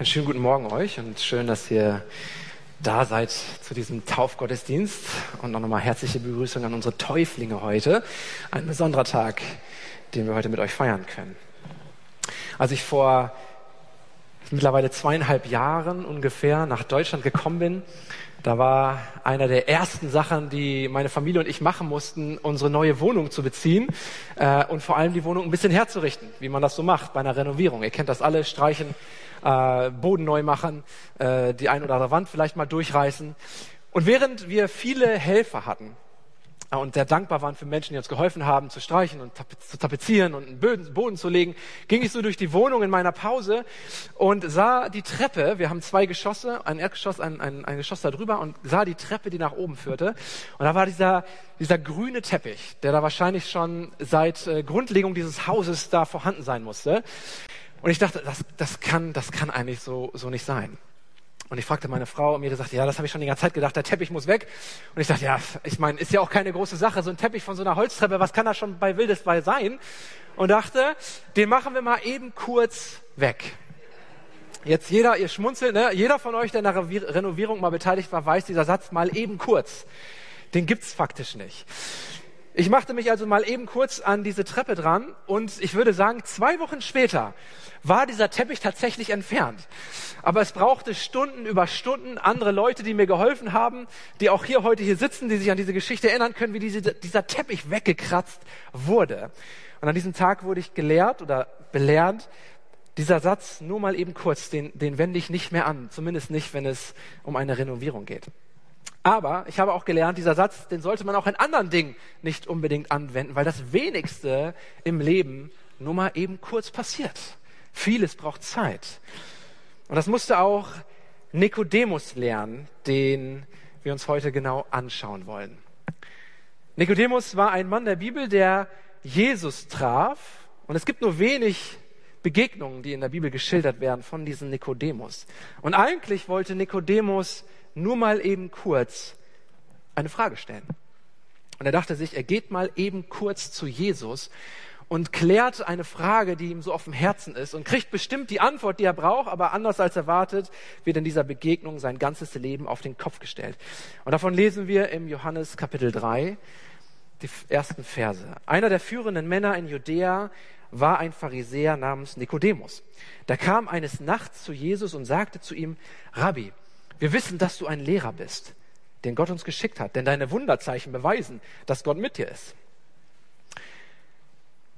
Einen schönen guten Morgen euch und schön, dass ihr da seid zu diesem Taufgottesdienst und auch nochmal herzliche Begrüßung an unsere Täuflinge heute. Ein besonderer Tag, den wir heute mit euch feiern können. Als ich vor mittlerweile zweieinhalb Jahren ungefähr nach Deutschland gekommen bin, da war einer der ersten Sachen, die meine Familie und ich machen mussten, unsere neue Wohnung zu beziehen äh, und vor allem die Wohnung ein bisschen herzurichten, wie man das so macht bei einer Renovierung. Ihr kennt das alle, streichen, äh, Boden neu machen, äh, die ein oder andere Wand vielleicht mal durchreißen. Und während wir viele Helfer hatten, äh, und sehr dankbar waren für Menschen, die uns geholfen haben, zu streichen und zu tapezieren und einen Boden, zu legen, ging ich so durch die Wohnung in meiner Pause und sah die Treppe. Wir haben zwei Geschosse, ein Erdgeschoss, ein, ein, ein Geschoss da drüber und sah die Treppe, die nach oben führte. Und da war dieser, dieser grüne Teppich, der da wahrscheinlich schon seit äh, Grundlegung dieses Hauses da vorhanden sein musste. Und ich dachte, das, das, kann, das kann eigentlich so, so nicht sein. Und ich fragte meine Frau und mir gesagt, ja, das habe ich schon die ganze Zeit gedacht, der Teppich muss weg. Und ich dachte, ja, ich meine, ist ja auch keine große Sache, so ein Teppich von so einer Holztreppe, was kann da schon bei Wildesball sein? Und dachte, den machen wir mal eben kurz weg. Jetzt jeder, ihr schmunzelt, ne? jeder von euch, der in der Renovierung mal beteiligt war, weiß, dieser Satz mal eben kurz. Den gibt's faktisch nicht. Ich machte mich also mal eben kurz an diese Treppe dran und ich würde sagen, zwei Wochen später war dieser Teppich tatsächlich entfernt. Aber es brauchte Stunden über Stunden andere Leute, die mir geholfen haben, die auch hier heute hier sitzen, die sich an diese Geschichte erinnern können, wie diese, dieser Teppich weggekratzt wurde. Und an diesem Tag wurde ich gelehrt oder belehrt, dieser Satz nur mal eben kurz, den, den wende ich nicht mehr an, zumindest nicht, wenn es um eine Renovierung geht. Aber ich habe auch gelernt, dieser Satz, den sollte man auch in anderen Dingen nicht unbedingt anwenden, weil das wenigste im Leben nur mal eben kurz passiert. Vieles braucht Zeit. Und das musste auch Nikodemus lernen, den wir uns heute genau anschauen wollen. Nikodemus war ein Mann der Bibel, der Jesus traf. Und es gibt nur wenig Begegnungen, die in der Bibel geschildert werden von diesem Nikodemus. Und eigentlich wollte Nikodemus nur mal eben kurz eine Frage stellen. Und er dachte sich, er geht mal eben kurz zu Jesus und klärt eine Frage, die ihm so auf dem Herzen ist und kriegt bestimmt die Antwort, die er braucht, aber anders als erwartet wird in dieser Begegnung sein ganzes Leben auf den Kopf gestellt. Und davon lesen wir im Johannes Kapitel 3 die ersten Verse. Einer der führenden Männer in Judäa war ein Pharisäer namens Nikodemus. Da kam eines Nachts zu Jesus und sagte zu ihm, Rabbi, wir wissen, dass du ein Lehrer bist, den Gott uns geschickt hat, denn deine Wunderzeichen beweisen, dass Gott mit dir ist.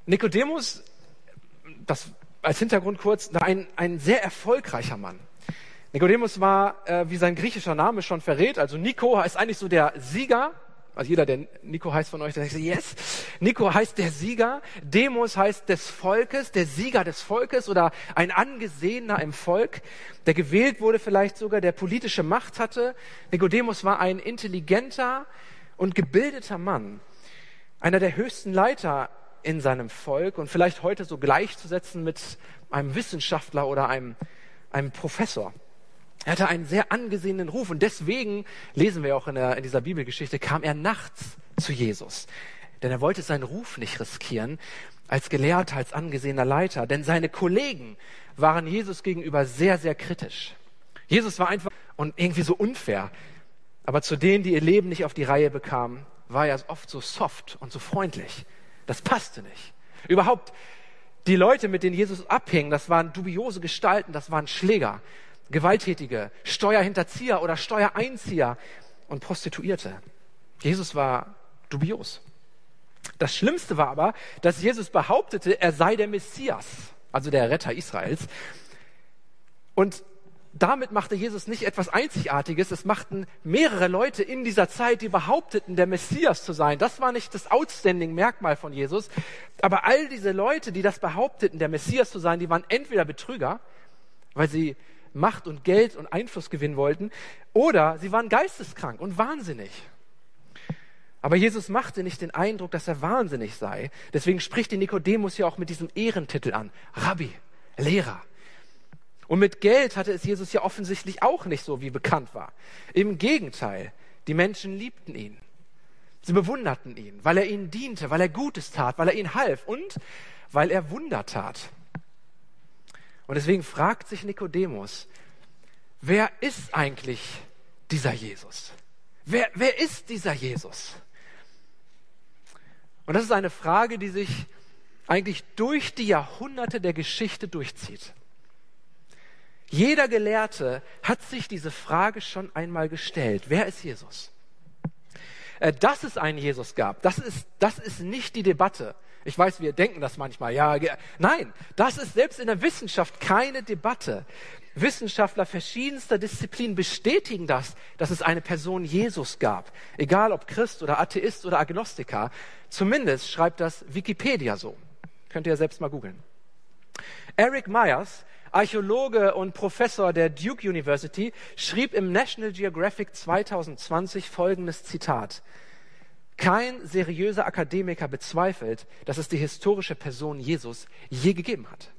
Nikodemus, das als Hintergrund kurz, ein, ein sehr erfolgreicher Mann. Nikodemus war, äh, wie sein griechischer Name schon verrät, also Nico heißt eigentlich so der Sieger, also jeder, der Nico heißt von euch, der sagt, yes. Nico heißt der Sieger. Demos heißt des Volkes, der Sieger des Volkes oder ein Angesehener im Volk, der gewählt wurde, vielleicht sogar, der politische Macht hatte. Nikodemus war ein intelligenter und gebildeter Mann. Einer der höchsten Leiter in seinem Volk und vielleicht heute so gleichzusetzen mit einem Wissenschaftler oder einem, einem Professor. Er hatte einen sehr angesehenen Ruf und deswegen, lesen wir auch in, der, in dieser Bibelgeschichte, kam er nachts zu Jesus. Denn er wollte seinen Ruf nicht riskieren als Gelehrter, als angesehener Leiter, denn seine Kollegen waren Jesus gegenüber sehr, sehr kritisch. Jesus war einfach und irgendwie so unfair. Aber zu denen, die ihr Leben nicht auf die Reihe bekamen, war er oft so soft und so freundlich. Das passte nicht. Überhaupt, die Leute, mit denen Jesus abhing, das waren dubiose Gestalten, das waren Schläger. Gewalttätige, Steuerhinterzieher oder Steuereinzieher und Prostituierte. Jesus war dubios. Das Schlimmste war aber, dass Jesus behauptete, er sei der Messias, also der Retter Israels. Und damit machte Jesus nicht etwas Einzigartiges, es machten mehrere Leute in dieser Zeit, die behaupteten, der Messias zu sein. Das war nicht das outstanding Merkmal von Jesus, aber all diese Leute, die das behaupteten, der Messias zu sein, die waren entweder Betrüger, weil sie Macht und Geld und Einfluss gewinnen wollten, oder sie waren geisteskrank und wahnsinnig. Aber Jesus machte nicht den Eindruck, dass er wahnsinnig sei. Deswegen spricht die Nikodemus ja auch mit diesem Ehrentitel an. Rabbi, Lehrer. Und mit Geld hatte es Jesus ja offensichtlich auch nicht so, wie bekannt war. Im Gegenteil, die Menschen liebten ihn. Sie bewunderten ihn, weil er ihnen diente, weil er Gutes tat, weil er ihnen half und weil er Wunder tat. Und deswegen fragt sich Nikodemus, wer ist eigentlich dieser Jesus? Wer, wer ist dieser Jesus? Und das ist eine Frage, die sich eigentlich durch die Jahrhunderte der Geschichte durchzieht. Jeder Gelehrte hat sich diese Frage schon einmal gestellt. Wer ist Jesus? Äh, dass es einen Jesus gab, das ist, das ist nicht die Debatte. Ich weiß, wir denken das manchmal. Ja, nein, das ist selbst in der Wissenschaft keine Debatte. Wissenschaftler verschiedenster Disziplinen bestätigen das, dass es eine Person Jesus gab. Egal ob Christ oder Atheist oder Agnostiker. Zumindest schreibt das Wikipedia so. Könnt ihr ja selbst mal googeln. Eric Myers, Archäologe und Professor der Duke University, schrieb im National Geographic 2020 folgendes Zitat. Kein seriöser Akademiker bezweifelt, dass es die historische Person Jesus je gegeben hat.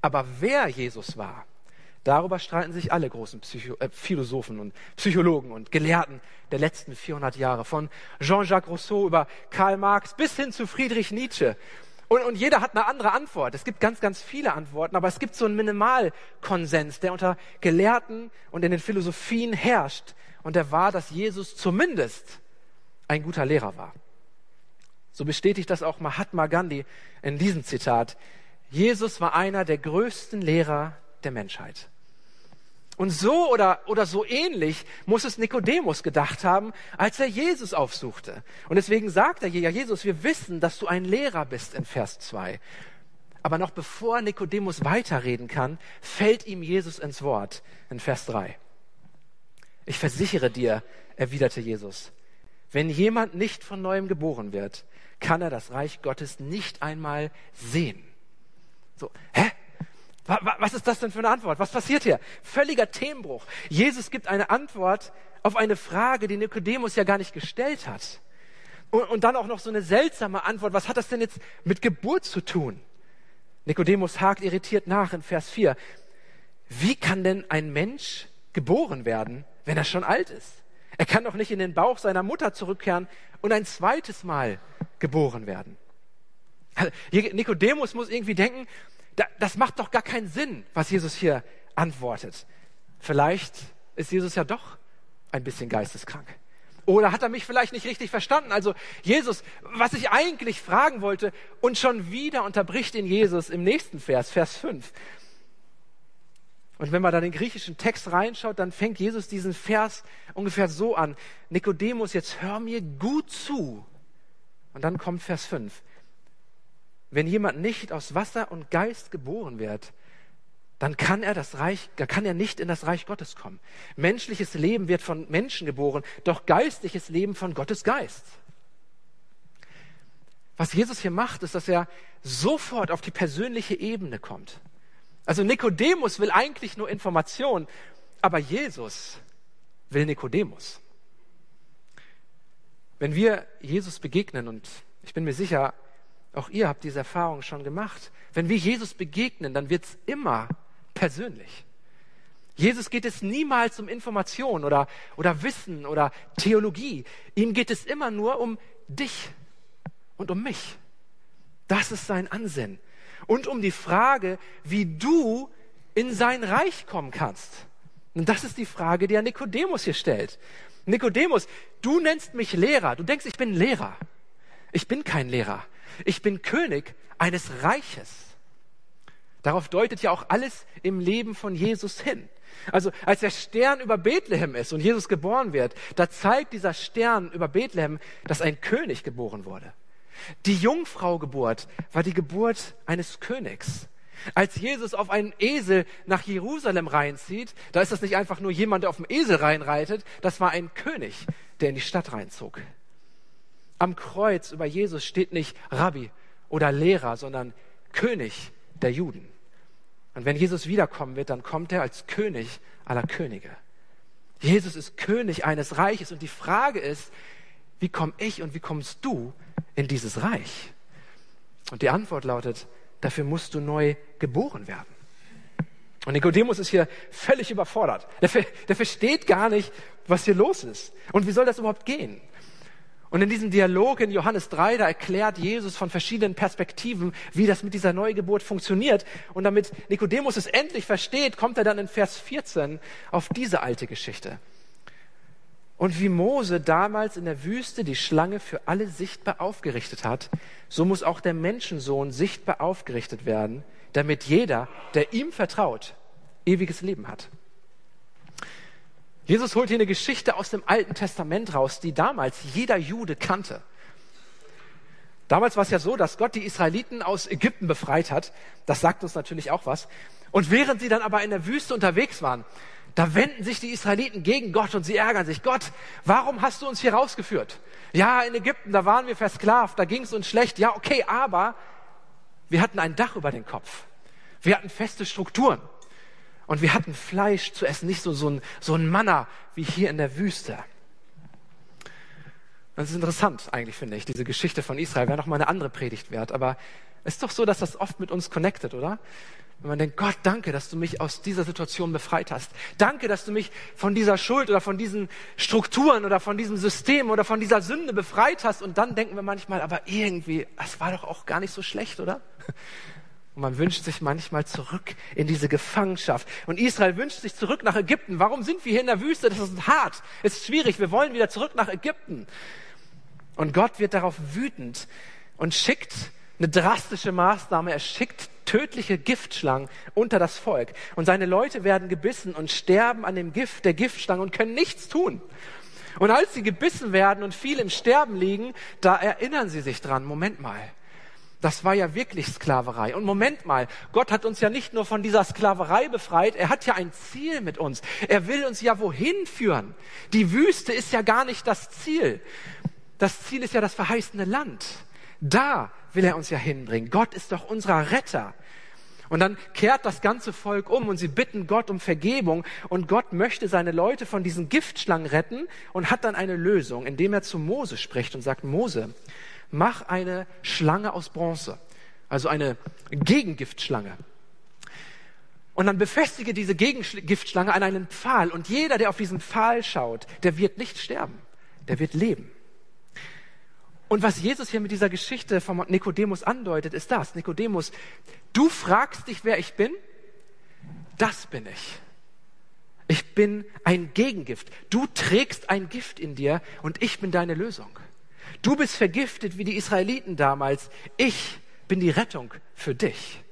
Aber wer Jesus war, darüber streiten sich alle großen Psycho äh, Philosophen und Psychologen und Gelehrten der letzten 400 Jahre, von Jean-Jacques Rousseau über Karl Marx bis hin zu Friedrich Nietzsche. Und, und jeder hat eine andere Antwort. Es gibt ganz, ganz viele Antworten, aber es gibt so einen Minimalkonsens, der unter Gelehrten und in den Philosophien herrscht. Und der war, dass Jesus zumindest ein guter Lehrer war. So bestätigt das auch Mahatma Gandhi in diesem Zitat. Jesus war einer der größten Lehrer der Menschheit. Und so oder, oder so ähnlich muss es Nikodemus gedacht haben, als er Jesus aufsuchte. Und deswegen sagt er, ja Jesus, wir wissen, dass du ein Lehrer bist in Vers 2. Aber noch bevor Nikodemus weiterreden kann, fällt ihm Jesus ins Wort in Vers 3. Ich versichere dir, erwiderte Jesus, wenn jemand nicht von neuem geboren wird, kann er das Reich Gottes nicht einmal sehen. So, hä? Was ist das denn für eine Antwort? Was passiert hier? Völliger Themenbruch. Jesus gibt eine Antwort auf eine Frage, die Nikodemus ja gar nicht gestellt hat. Und, und dann auch noch so eine seltsame Antwort. Was hat das denn jetzt mit Geburt zu tun? Nikodemus hakt irritiert nach in Vers 4. Wie kann denn ein Mensch geboren werden, wenn er schon alt ist? Er kann doch nicht in den Bauch seiner Mutter zurückkehren und ein zweites Mal geboren werden. Nikodemus muss irgendwie denken, das macht doch gar keinen Sinn, was Jesus hier antwortet. Vielleicht ist Jesus ja doch ein bisschen geisteskrank. Oder hat er mich vielleicht nicht richtig verstanden? Also Jesus, was ich eigentlich fragen wollte, und schon wieder unterbricht ihn Jesus im nächsten Vers, Vers 5. Und wenn man da den griechischen Text reinschaut, dann fängt Jesus diesen Vers ungefähr so an. Nikodemus, jetzt hör mir gut zu. Und dann kommt Vers 5. Wenn jemand nicht aus Wasser und Geist geboren wird, dann kann er das Reich, dann kann er nicht in das Reich Gottes kommen. Menschliches Leben wird von Menschen geboren, doch geistliches Leben von Gottes Geist. Was Jesus hier macht, ist, dass er sofort auf die persönliche Ebene kommt. Also Nikodemus will eigentlich nur Information, aber Jesus will Nikodemus. Wenn wir Jesus begegnen, und ich bin mir sicher, auch ihr habt diese Erfahrung schon gemacht, wenn wir Jesus begegnen, dann wird's immer persönlich. Jesus geht es niemals um Information oder, oder Wissen oder Theologie. Ihm geht es immer nur um dich und um mich. Das ist sein Ansinnen und um die Frage, wie du in sein Reich kommen kannst. Und das ist die Frage, die er Nikodemus hier stellt. Nikodemus, du nennst mich Lehrer. Du denkst, ich bin Lehrer. Ich bin kein Lehrer. Ich bin König eines Reiches. Darauf deutet ja auch alles im Leben von Jesus hin. Also als der Stern über Bethlehem ist und Jesus geboren wird, da zeigt dieser Stern über Bethlehem, dass ein König geboren wurde. Die Jungfraugeburt war die Geburt eines Königs. Als Jesus auf einen Esel nach Jerusalem reinzieht, da ist das nicht einfach nur jemand, der auf dem Esel reinreitet, das war ein König, der in die Stadt reinzog. Am Kreuz über Jesus steht nicht Rabbi oder Lehrer, sondern König der Juden. Und wenn Jesus wiederkommen wird, dann kommt er als König aller Könige. Jesus ist König eines Reiches und die Frage ist, wie komme ich und wie kommst du in dieses Reich? Und die Antwort lautet, dafür musst du neu geboren werden. Und Nikodemus ist hier völlig überfordert. Der, der versteht gar nicht, was hier los ist. Und wie soll das überhaupt gehen? Und in diesem Dialog in Johannes 3, da erklärt Jesus von verschiedenen Perspektiven, wie das mit dieser Neugeburt funktioniert. Und damit Nikodemus es endlich versteht, kommt er dann in Vers 14 auf diese alte Geschichte. Und wie Mose damals in der Wüste die Schlange für alle sichtbar aufgerichtet hat, so muss auch der Menschensohn sichtbar aufgerichtet werden, damit jeder, der ihm vertraut, ewiges Leben hat. Jesus holt hier eine Geschichte aus dem Alten Testament raus, die damals jeder Jude kannte. Damals war es ja so, dass Gott die Israeliten aus Ägypten befreit hat. Das sagt uns natürlich auch was. Und während sie dann aber in der Wüste unterwegs waren, da wenden sich die Israeliten gegen Gott und sie ärgern sich. Gott, warum hast du uns hier rausgeführt? Ja, in Ägypten, da waren wir versklavt, da ging es uns schlecht. Ja, okay, aber wir hatten ein Dach über den Kopf. Wir hatten feste Strukturen. Und wir hatten Fleisch zu essen, nicht so, so, ein, so ein Manna wie hier in der Wüste. Das ist interessant eigentlich, finde ich, diese Geschichte von Israel. Wäre noch mal eine andere Predigt wert. Aber es ist doch so, dass das oft mit uns connected, oder? Wenn man denkt, Gott, danke, dass du mich aus dieser Situation befreit hast. Danke, dass du mich von dieser Schuld oder von diesen Strukturen oder von diesem System oder von dieser Sünde befreit hast. Und dann denken wir manchmal, aber irgendwie, es war doch auch gar nicht so schlecht, oder? Und man wünscht sich manchmal zurück in diese Gefangenschaft. Und Israel wünscht sich zurück nach Ägypten. Warum sind wir hier in der Wüste? Das ist hart. Es ist schwierig. Wir wollen wieder zurück nach Ägypten. Und Gott wird darauf wütend und schickt eine drastische Maßnahme. Er schickt tödliche Giftschlangen unter das Volk. Und seine Leute werden gebissen und sterben an dem Gift der Giftschlange und können nichts tun. Und als sie gebissen werden und viel im Sterben liegen, da erinnern sie sich dran, Moment mal, das war ja wirklich Sklaverei. Und Moment mal, Gott hat uns ja nicht nur von dieser Sklaverei befreit, er hat ja ein Ziel mit uns. Er will uns ja wohin führen. Die Wüste ist ja gar nicht das Ziel. Das Ziel ist ja das verheißene Land. Da will er uns ja hinbringen. Gott ist doch unser Retter. Und dann kehrt das ganze Volk um und sie bitten Gott um Vergebung. Und Gott möchte seine Leute von diesen Giftschlangen retten und hat dann eine Lösung, indem er zu Mose spricht und sagt, Mose, mach eine Schlange aus Bronze, also eine Gegengiftschlange. Und dann befestige diese Gegengiftschlange an einen Pfahl und jeder, der auf diesen Pfahl schaut, der wird nicht sterben, der wird leben. Und was Jesus hier mit dieser Geschichte von Nikodemus andeutet, ist das. Nikodemus, du fragst dich, wer ich bin? Das bin ich. Ich bin ein Gegengift. Du trägst ein Gift in dir und ich bin deine Lösung. Du bist vergiftet wie die Israeliten damals. Ich bin die Rettung für dich.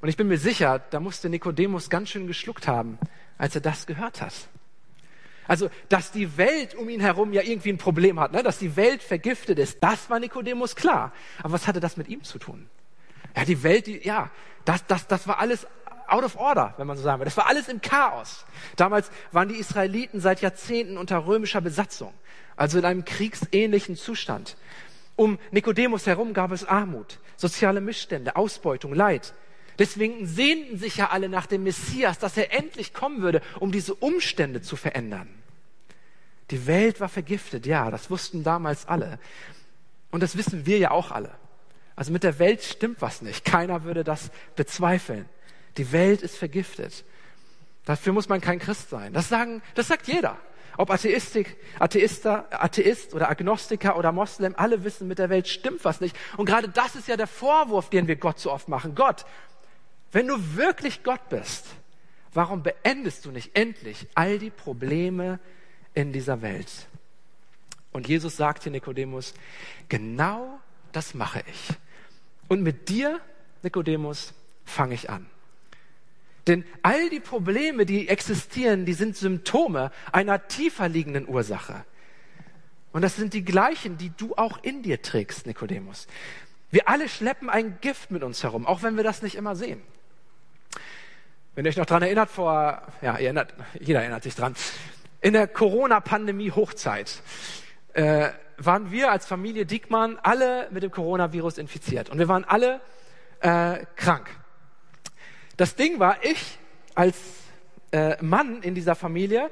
Und ich bin mir sicher, da musste Nikodemus ganz schön geschluckt haben, als er das gehört hat. Also, dass die Welt um ihn herum ja irgendwie ein Problem hat, ne? dass die Welt vergiftet ist, das war Nikodemus klar. Aber was hatte das mit ihm zu tun? Ja, die Welt, die, ja, das, das, das war alles out of order, wenn man so sagen will. Das war alles im Chaos. Damals waren die Israeliten seit Jahrzehnten unter römischer Besatzung also in einem kriegsähnlichen Zustand. Um Nikodemus herum gab es Armut, soziale Missstände, Ausbeutung, Leid. Deswegen sehnten sich ja alle nach dem Messias, dass er endlich kommen würde, um diese Umstände zu verändern. Die Welt war vergiftet, ja, das wussten damals alle. Und das wissen wir ja auch alle. Also mit der Welt stimmt was nicht. Keiner würde das bezweifeln. Die Welt ist vergiftet. Dafür muss man kein Christ sein. Das sagen, das sagt jeder. Ob Atheistik, Atheister, Atheist oder Agnostiker oder Moslem, alle wissen, mit der Welt stimmt was nicht. Und gerade das ist ja der Vorwurf, den wir Gott so oft machen. Gott, wenn du wirklich Gott bist, warum beendest du nicht endlich all die Probleme in dieser Welt? Und Jesus sagt hier Nikodemus, genau das mache ich. Und mit dir, Nikodemus, fange ich an. Denn all die Probleme, die existieren, die sind Symptome einer tiefer liegenden Ursache. Und das sind die gleichen, die du auch in dir trägst, Nikodemus. Wir alle schleppen ein Gift mit uns herum, auch wenn wir das nicht immer sehen. Wenn ihr euch noch dran erinnert, vor, ja, erinnert, jeder erinnert sich dran, in der Corona-Pandemie-Hochzeit äh, waren wir als Familie Diekmann alle mit dem Coronavirus infiziert. Und wir waren alle äh, krank. Das Ding war, ich als äh, Mann in dieser Familie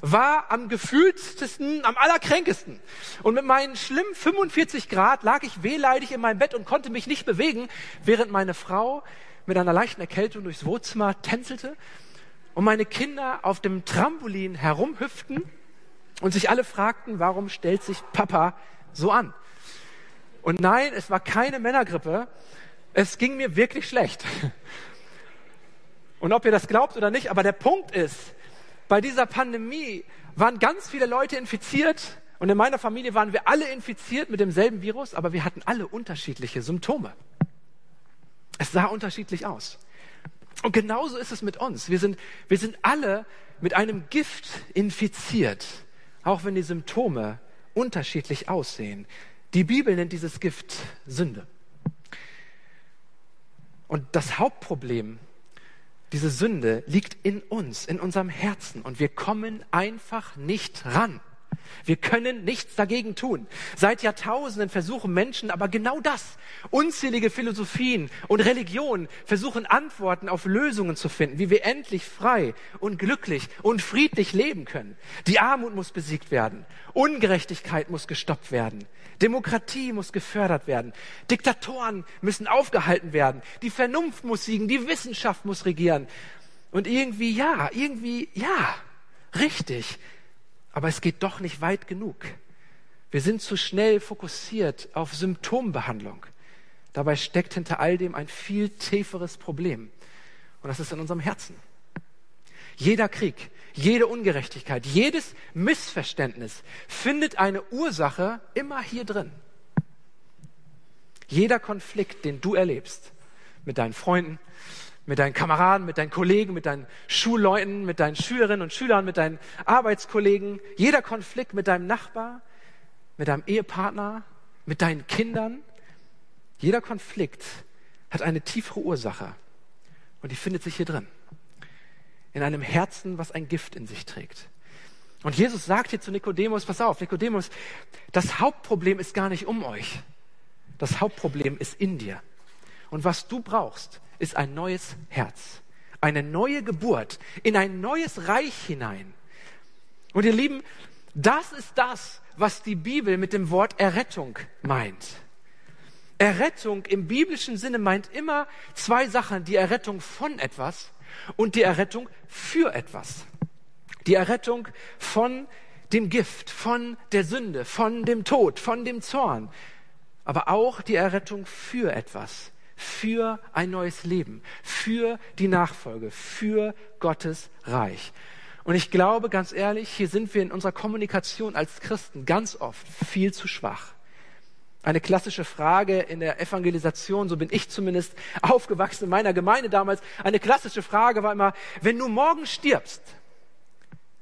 war am gefühltesten, am allerkränkesten. Und mit meinen schlimmen 45 Grad lag ich wehleidig in meinem Bett und konnte mich nicht bewegen, während meine Frau mit einer leichten Erkältung durchs Wohnzimmer tänzelte und meine Kinder auf dem Trampolin herumhüpften Und sich alle fragten, warum stellt sich Papa so an? Und nein, es war keine Männergrippe. Es ging mir wirklich schlecht. Und ob ihr das glaubt oder nicht, aber der Punkt ist, bei dieser Pandemie waren ganz viele Leute infiziert und in meiner Familie waren wir alle infiziert mit demselben Virus, aber wir hatten alle unterschiedliche Symptome. Es sah unterschiedlich aus. Und genauso ist es mit uns. Wir sind, wir sind alle mit einem Gift infiziert, auch wenn die Symptome unterschiedlich aussehen. Die Bibel nennt dieses Gift Sünde. Und das Hauptproblem diese Sünde liegt in uns, in unserem Herzen und wir kommen einfach nicht ran. Wir können nichts dagegen tun. Seit Jahrtausenden versuchen Menschen aber genau das. Unzählige Philosophien und Religionen versuchen Antworten auf Lösungen zu finden, wie wir endlich frei und glücklich und friedlich leben können. Die Armut muss besiegt werden. Ungerechtigkeit muss gestoppt werden. Demokratie muss gefördert werden. Diktatoren müssen aufgehalten werden. Die Vernunft muss siegen. Die Wissenschaft muss regieren. Und irgendwie, ja, irgendwie, ja, richtig. Aber es geht doch nicht weit genug. Wir sind zu schnell fokussiert auf Symptombehandlung. Dabei steckt hinter all dem ein viel tieferes Problem. Und das ist in unserem Herzen. Jeder Krieg, jede Ungerechtigkeit, jedes Missverständnis findet eine Ursache immer hier drin. Jeder Konflikt, den du erlebst, mit deinen Freunden, mit deinen Kameraden, mit deinen Kollegen, mit deinen Schulleuten, mit deinen Schülerinnen und Schülern, mit deinen Arbeitskollegen, jeder Konflikt mit deinem Nachbar, mit deinem Ehepartner, mit deinen Kindern, jeder Konflikt hat eine tiefere Ursache und die findet sich hier drin in einem Herzen, was ein Gift in sich trägt. Und Jesus sagt hier zu Nikodemus, pass auf, Nikodemus, das Hauptproblem ist gar nicht um euch. Das Hauptproblem ist in dir. Und was du brauchst, ist ein neues Herz. Eine neue Geburt in ein neues Reich hinein. Und ihr Lieben, das ist das, was die Bibel mit dem Wort Errettung meint. Errettung im biblischen Sinne meint immer zwei Sachen. Die Errettung von etwas und die Errettung für etwas. Die Errettung von dem Gift, von der Sünde, von dem Tod, von dem Zorn, aber auch die Errettung für etwas, für ein neues Leben, für die Nachfolge, für Gottes Reich. Und ich glaube, ganz ehrlich, hier sind wir in unserer Kommunikation als Christen ganz oft viel zu schwach. Eine klassische Frage in der Evangelisation, so bin ich zumindest aufgewachsen in meiner Gemeinde damals, eine klassische Frage war immer, wenn du morgen stirbst,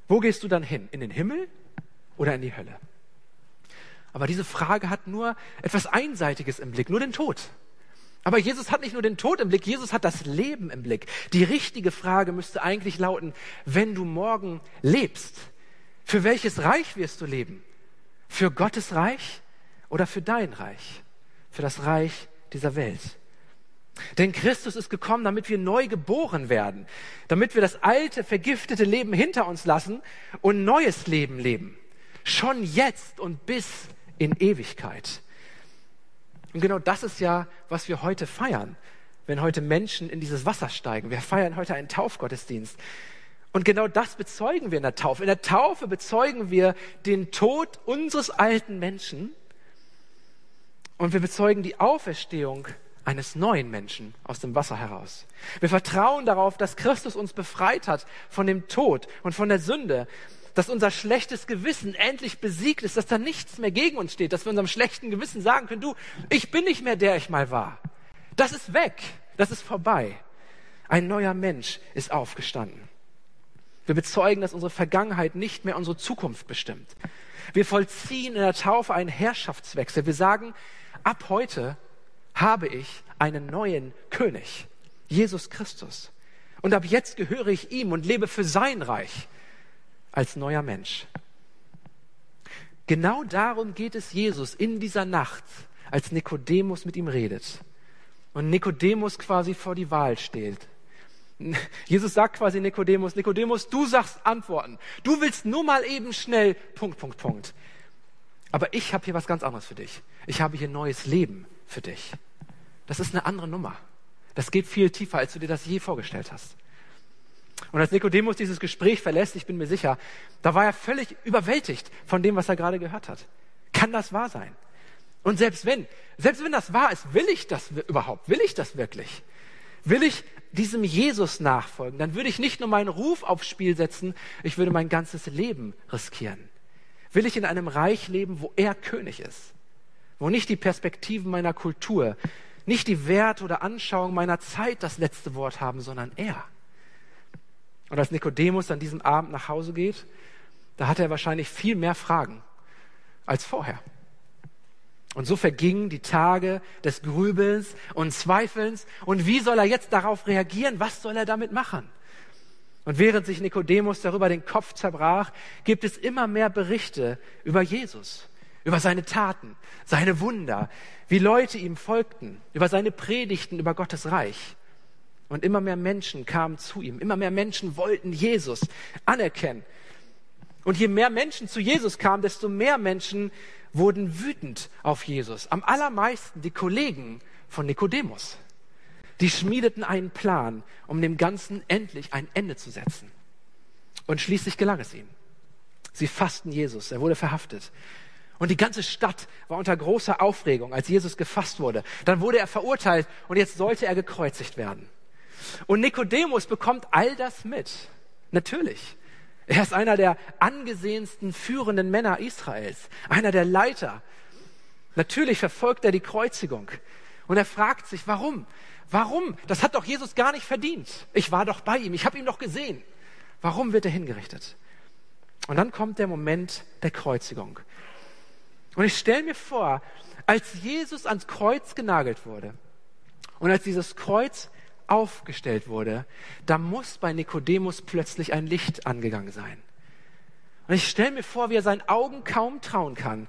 wo gehst du dann hin? In den Himmel oder in die Hölle? Aber diese Frage hat nur etwas Einseitiges im Blick, nur den Tod. Aber Jesus hat nicht nur den Tod im Blick, Jesus hat das Leben im Blick. Die richtige Frage müsste eigentlich lauten, wenn du morgen lebst, für welches Reich wirst du leben? Für Gottes Reich oder für dein Reich, für das Reich dieser Welt. Denn Christus ist gekommen, damit wir neu geboren werden, damit wir das alte, vergiftete Leben hinter uns lassen und neues Leben leben. Schon jetzt und bis in Ewigkeit. Und genau das ist ja, was wir heute feiern, wenn heute Menschen in dieses Wasser steigen. Wir feiern heute einen Taufgottesdienst. Und genau das bezeugen wir in der Taufe. In der Taufe bezeugen wir den Tod unseres alten Menschen und wir bezeugen die Auferstehung eines neuen Menschen aus dem Wasser heraus. Wir vertrauen darauf, dass Christus uns befreit hat von dem Tod und von der Sünde, dass unser schlechtes Gewissen endlich besiegt ist, dass da nichts mehr gegen uns steht, dass wir unserem schlechten Gewissen sagen können, du, ich bin nicht mehr der ich mal war. Das ist weg, das ist vorbei. Ein neuer Mensch ist aufgestanden. Wir bezeugen, dass unsere Vergangenheit nicht mehr unsere Zukunft bestimmt. Wir vollziehen in der Taufe einen Herrschaftswechsel. Wir sagen, ab heute habe ich einen neuen König, Jesus Christus. Und ab jetzt gehöre ich ihm und lebe für sein Reich als neuer Mensch. Genau darum geht es Jesus in dieser Nacht, als Nikodemus mit ihm redet. Und Nikodemus quasi vor die Wahl steht. Jesus sagt quasi Nikodemus, Nikodemus, du sagst Antworten. Du willst nur mal eben schnell, Punkt, Punkt, Punkt. Aber ich habe hier was ganz anderes für dich. Ich habe hier neues Leben für dich. Das ist eine andere Nummer. Das geht viel tiefer, als du dir das je vorgestellt hast. Und als Nikodemus dieses Gespräch verlässt, ich bin mir sicher, da war er völlig überwältigt von dem, was er gerade gehört hat. Kann das wahr sein? Und selbst wenn, selbst wenn das wahr ist, will ich das überhaupt? Will ich das wirklich? Will ich diesem Jesus nachfolgen? Dann würde ich nicht nur meinen Ruf aufs Spiel setzen, ich würde mein ganzes Leben riskieren. Will ich in einem Reich leben, wo er König ist? Wo nicht die Perspektiven meiner Kultur, nicht die Werte oder Anschauung meiner Zeit das letzte Wort haben, sondern er. Und als Nikodemus an diesem Abend nach Hause geht, da hat er wahrscheinlich viel mehr Fragen als vorher. Und so vergingen die Tage des Grübelns und Zweifelns. Und wie soll er jetzt darauf reagieren? Was soll er damit machen? Und während sich Nikodemus darüber den Kopf zerbrach, gibt es immer mehr Berichte über Jesus, über seine Taten, seine Wunder, wie Leute ihm folgten, über seine Predigten über Gottes Reich. Und immer mehr Menschen kamen zu ihm, immer mehr Menschen wollten Jesus anerkennen. Und je mehr Menschen zu Jesus kamen, desto mehr Menschen wurden wütend auf Jesus. Am allermeisten die Kollegen von Nikodemus. Die schmiedeten einen Plan, um dem Ganzen endlich ein Ende zu setzen. Und schließlich gelang es ihnen. Sie fassten Jesus, er wurde verhaftet. Und die ganze Stadt war unter großer Aufregung, als Jesus gefasst wurde. Dann wurde er verurteilt und jetzt sollte er gekreuzigt werden. Und Nikodemus bekommt all das mit. Natürlich. Er ist einer der angesehensten führenden Männer Israels, einer der Leiter. Natürlich verfolgt er die Kreuzigung. Und er fragt sich, warum? Warum? Das hat doch Jesus gar nicht verdient. Ich war doch bei ihm, ich habe ihn doch gesehen. Warum wird er hingerichtet? Und dann kommt der Moment der Kreuzigung. Und ich stelle mir vor, als Jesus ans Kreuz genagelt wurde und als dieses Kreuz aufgestellt wurde, da muss bei Nikodemus plötzlich ein Licht angegangen sein. Und ich stelle mir vor, wie er seinen Augen kaum trauen kann,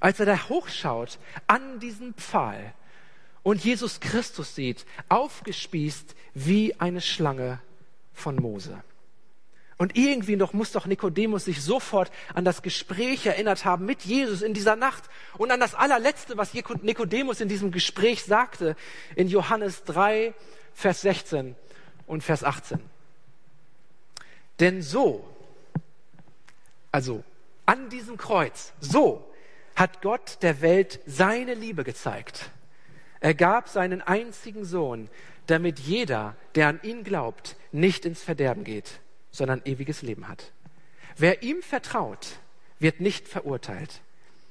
als er da hochschaut an diesen Pfahl und Jesus Christus sieht, aufgespießt wie eine Schlange von Mose. Und irgendwie noch muss doch Nikodemus sich sofort an das Gespräch erinnert haben mit Jesus in dieser Nacht und an das allerletzte, was Nikodemus in diesem Gespräch sagte, in Johannes 3, Vers 16 und Vers 18. Denn so, also an diesem Kreuz, so hat Gott der Welt seine Liebe gezeigt. Er gab seinen einzigen Sohn, damit jeder, der an ihn glaubt, nicht ins Verderben geht, sondern ewiges Leben hat. Wer ihm vertraut, wird nicht verurteilt.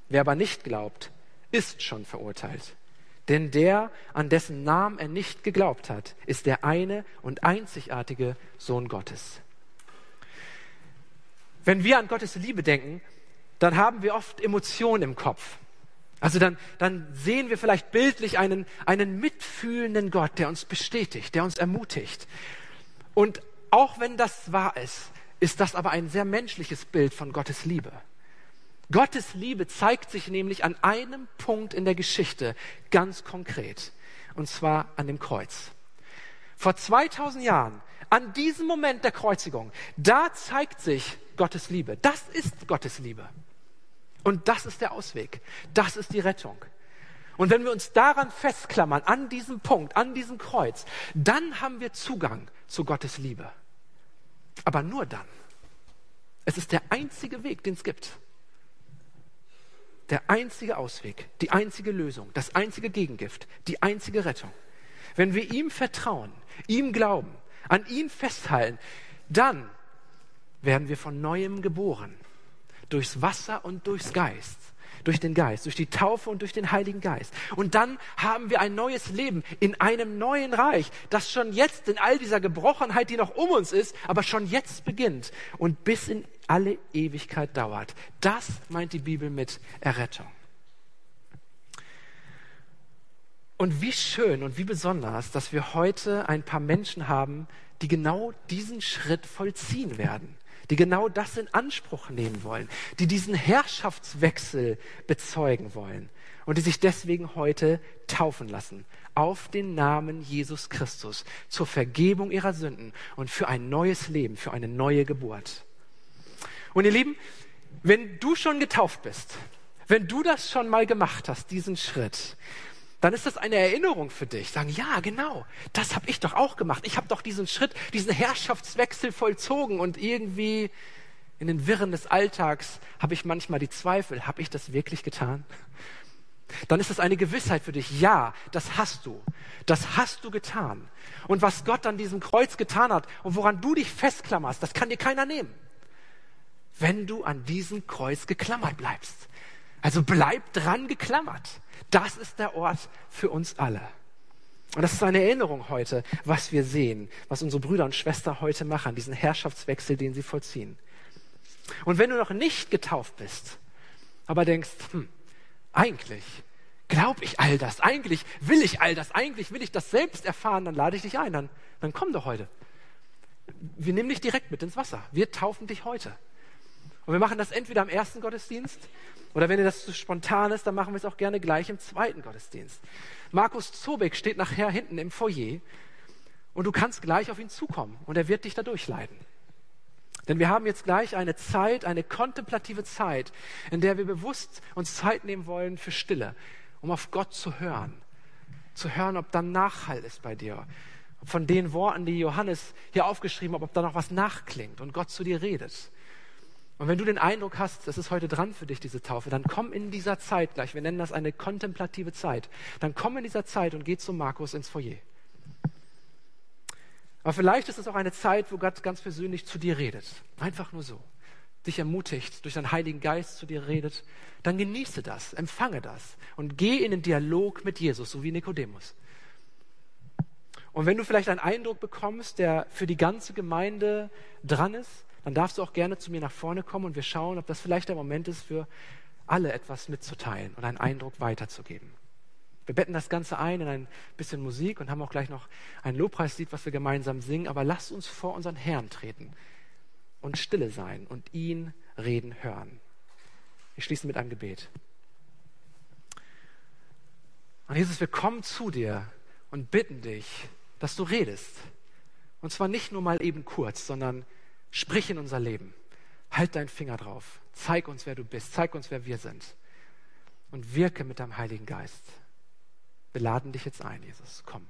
Wer aber nicht glaubt, ist schon verurteilt. Denn der, an dessen Namen er nicht geglaubt hat, ist der eine und einzigartige Sohn Gottes. Wenn wir an Gottes Liebe denken, dann haben wir oft Emotionen im Kopf. Also dann, dann sehen wir vielleicht bildlich einen, einen mitfühlenden Gott, der uns bestätigt, der uns ermutigt. Und auch wenn das wahr ist, ist das aber ein sehr menschliches Bild von Gottes Liebe. Gottes Liebe zeigt sich nämlich an einem Punkt in der Geschichte ganz konkret, und zwar an dem Kreuz. Vor 2000 Jahren, an diesem Moment der Kreuzigung, da zeigt sich Gottes Liebe. Das ist Gottes Liebe. Und das ist der Ausweg. Das ist die Rettung. Und wenn wir uns daran festklammern, an diesem Punkt, an diesem Kreuz, dann haben wir Zugang zu Gottes Liebe. Aber nur dann. Es ist der einzige Weg, den es gibt der einzige Ausweg, die einzige Lösung, das einzige Gegengift, die einzige Rettung. Wenn wir ihm vertrauen, ihm glauben, an ihn festhalten, dann werden wir von neuem geboren. Durchs Wasser und durchs Geist. Durch den Geist, durch die Taufe und durch den Heiligen Geist. Und dann haben wir ein neues Leben in einem neuen Reich, das schon jetzt in all dieser Gebrochenheit, die noch um uns ist, aber schon jetzt beginnt und bis in alle Ewigkeit dauert. Das meint die Bibel mit Errettung. Und wie schön und wie besonders, dass wir heute ein paar Menschen haben, die genau diesen Schritt vollziehen werden, die genau das in Anspruch nehmen wollen, die diesen Herrschaftswechsel bezeugen wollen und die sich deswegen heute taufen lassen auf den Namen Jesus Christus zur Vergebung ihrer Sünden und für ein neues Leben, für eine neue Geburt. Und ihr Lieben, wenn du schon getauft bist, wenn du das schon mal gemacht hast, diesen Schritt, dann ist das eine Erinnerung für dich. Sagen, ja, genau, das habe ich doch auch gemacht. Ich habe doch diesen Schritt, diesen Herrschaftswechsel vollzogen und irgendwie in den Wirren des Alltags habe ich manchmal die Zweifel, habe ich das wirklich getan? Dann ist es eine Gewissheit für dich, ja, das hast du. Das hast du getan. Und was Gott an diesem Kreuz getan hat und woran du dich festklammerst, das kann dir keiner nehmen. Wenn du an diesem Kreuz geklammert bleibst. Also bleib dran geklammert. Das ist der Ort für uns alle. Und das ist eine Erinnerung heute, was wir sehen, was unsere Brüder und Schwestern heute machen, diesen Herrschaftswechsel, den sie vollziehen. Und wenn du noch nicht getauft bist, aber denkst, hm, eigentlich glaube ich all das, eigentlich will ich all das, eigentlich will ich das selbst erfahren, dann lade ich dich ein, dann, dann komm doch heute. Wir nehmen dich direkt mit ins Wasser. Wir taufen dich heute. Und wir machen das entweder am ersten Gottesdienst oder wenn dir das zu spontan ist, dann machen wir es auch gerne gleich im zweiten Gottesdienst. Markus Zobeck steht nachher hinten im Foyer und du kannst gleich auf ihn zukommen und er wird dich da durchleiten. Denn wir haben jetzt gleich eine Zeit, eine kontemplative Zeit, in der wir bewusst uns Zeit nehmen wollen für Stille, um auf Gott zu hören. Zu hören, ob dann Nachhall ist bei dir. Von den Worten, die Johannes hier aufgeschrieben hat, ob da noch was nachklingt und Gott zu dir redet. Und wenn du den Eindruck hast, das ist heute dran für dich, diese Taufe, dann komm in dieser Zeit gleich, wir nennen das eine kontemplative Zeit, dann komm in dieser Zeit und geh zu Markus ins Foyer. Aber vielleicht ist es auch eine Zeit, wo Gott ganz persönlich zu dir redet. Einfach nur so. Dich ermutigt, durch seinen Heiligen Geist zu dir redet. Dann genieße das, empfange das und geh in den Dialog mit Jesus, so wie Nikodemus. Und wenn du vielleicht einen Eindruck bekommst, der für die ganze Gemeinde dran ist, dann darfst du auch gerne zu mir nach vorne kommen und wir schauen, ob das vielleicht der Moment ist, für alle etwas mitzuteilen und einen Eindruck weiterzugeben. Wir betten das Ganze ein in ein bisschen Musik und haben auch gleich noch ein Lobpreislied, was wir gemeinsam singen. Aber lasst uns vor unseren Herrn treten und stille sein und ihn reden hören. Ich schließe mit einem Gebet. Und Jesus, wir kommen zu dir und bitten dich, dass du redest. Und zwar nicht nur mal eben kurz, sondern sprich in unser Leben. Halt deinen Finger drauf. Zeig uns, wer du bist. Zeig uns, wer wir sind. Und wirke mit deinem Heiligen Geist. Wir laden dich jetzt ein, Jesus. Komm.